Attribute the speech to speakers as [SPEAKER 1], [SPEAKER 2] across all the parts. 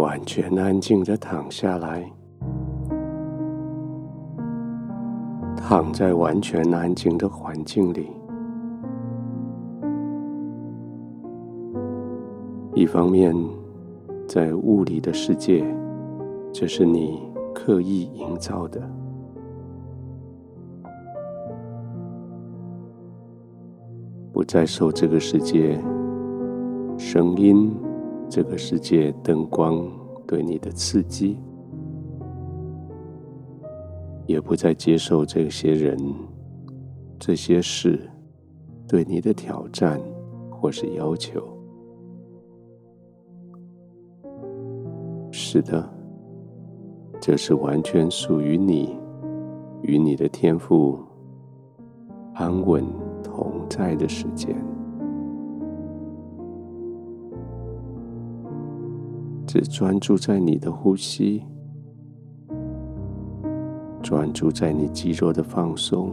[SPEAKER 1] 完全安静的躺下来，躺在完全安静的环境里。一方面，在物理的世界，这是你刻意营造的，不再受这个世界声音、这个世界灯光对你的刺激，也不再接受这些人、这些事对你的挑战或是要求。是的，这是完全属于你与你的天赋安稳同在的时间。只专注在你的呼吸，专注在你肌肉的放松，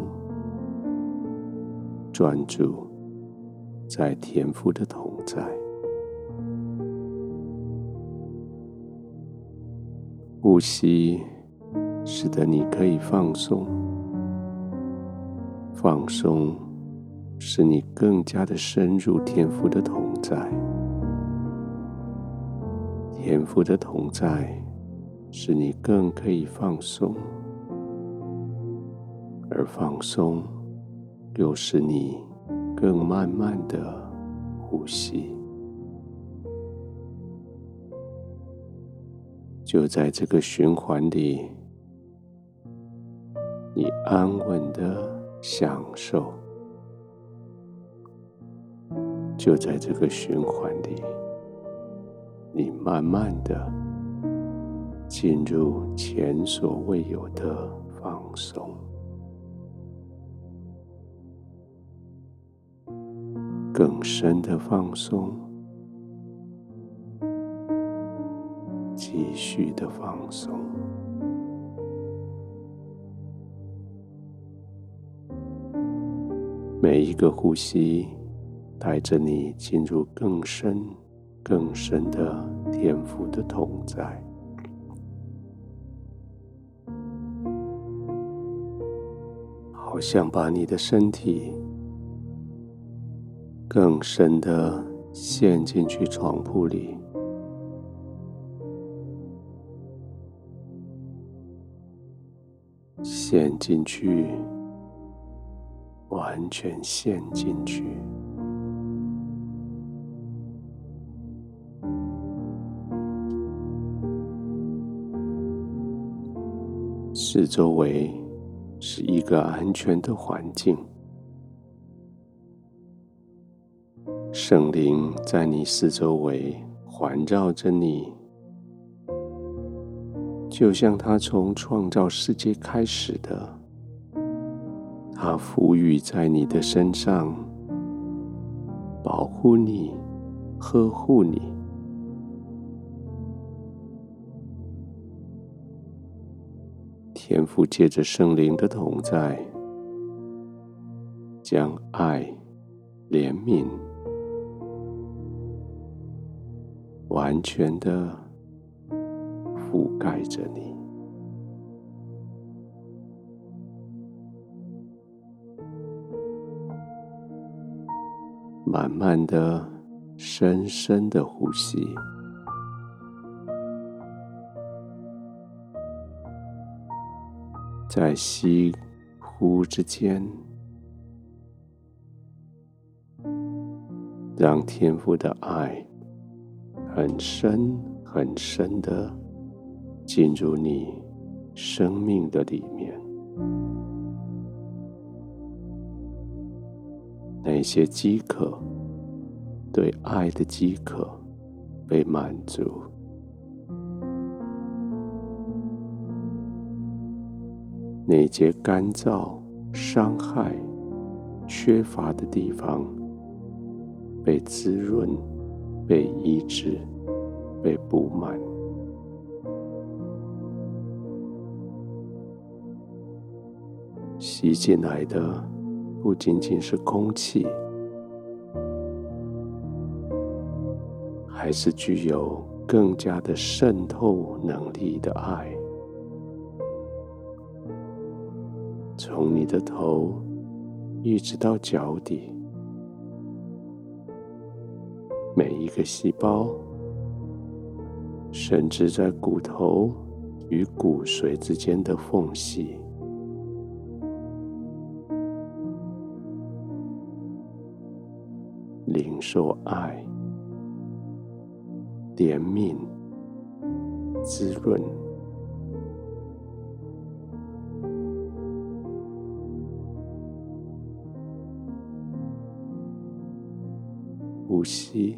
[SPEAKER 1] 专注在天赋的同在。呼吸使得你可以放松，放松使你更加的深入天赋的同在，天父的同在使你更可以放松，而放松又使你更慢慢的呼吸。就在这个循环里，你安稳的享受；就在这个循环里，你慢慢的进入前所未有的放松，更深的放松。继续的放松，每一个呼吸带着你进入更深、更深的天赋的同在，好像把你的身体更深的陷进去床铺里。陷进去，完全陷进去。四周围是一个安全的环境，圣灵在你四周围环绕着你。就像他从创造世界开始的，他赋予在你的身上，保护你，呵护你。天父借着圣灵的同在，将爱、怜悯完全的。覆盖着你，慢慢的、深深的呼吸，在吸呼之间，让天父的爱很深很深的。进入你生命的里面，那些饥渴，对爱的饥渴被满足；那些干燥、伤害、缺乏的地方被滋润、被医治、被补满。吸进来的不仅仅是空气，还是具有更加的渗透能力的爱，从你的头一直到脚底，每一个细胞，甚至在骨头与骨髓之间的缝隙，领受爱。怜悯、滋润，呼吸，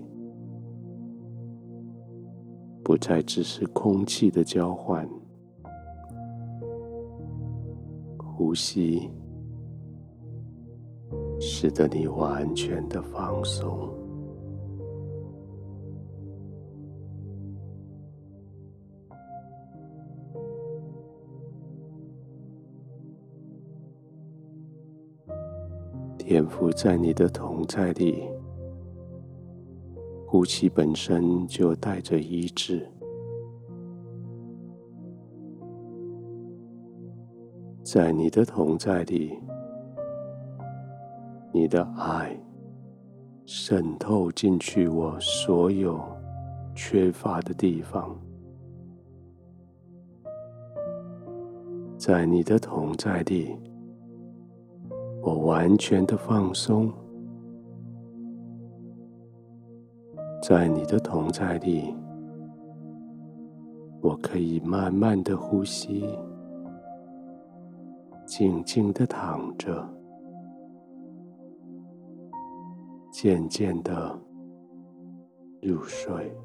[SPEAKER 1] 不再只是空气的交换。呼吸，使得你完全的放松。天赋在你的同在里，呼吸本身就带着医治，在你的同在里，你的爱渗透进去我所有缺乏的地方，在你的同在里。我完全的放松，在你的同在里，我可以慢慢的呼吸，静静的躺着，渐渐的入睡。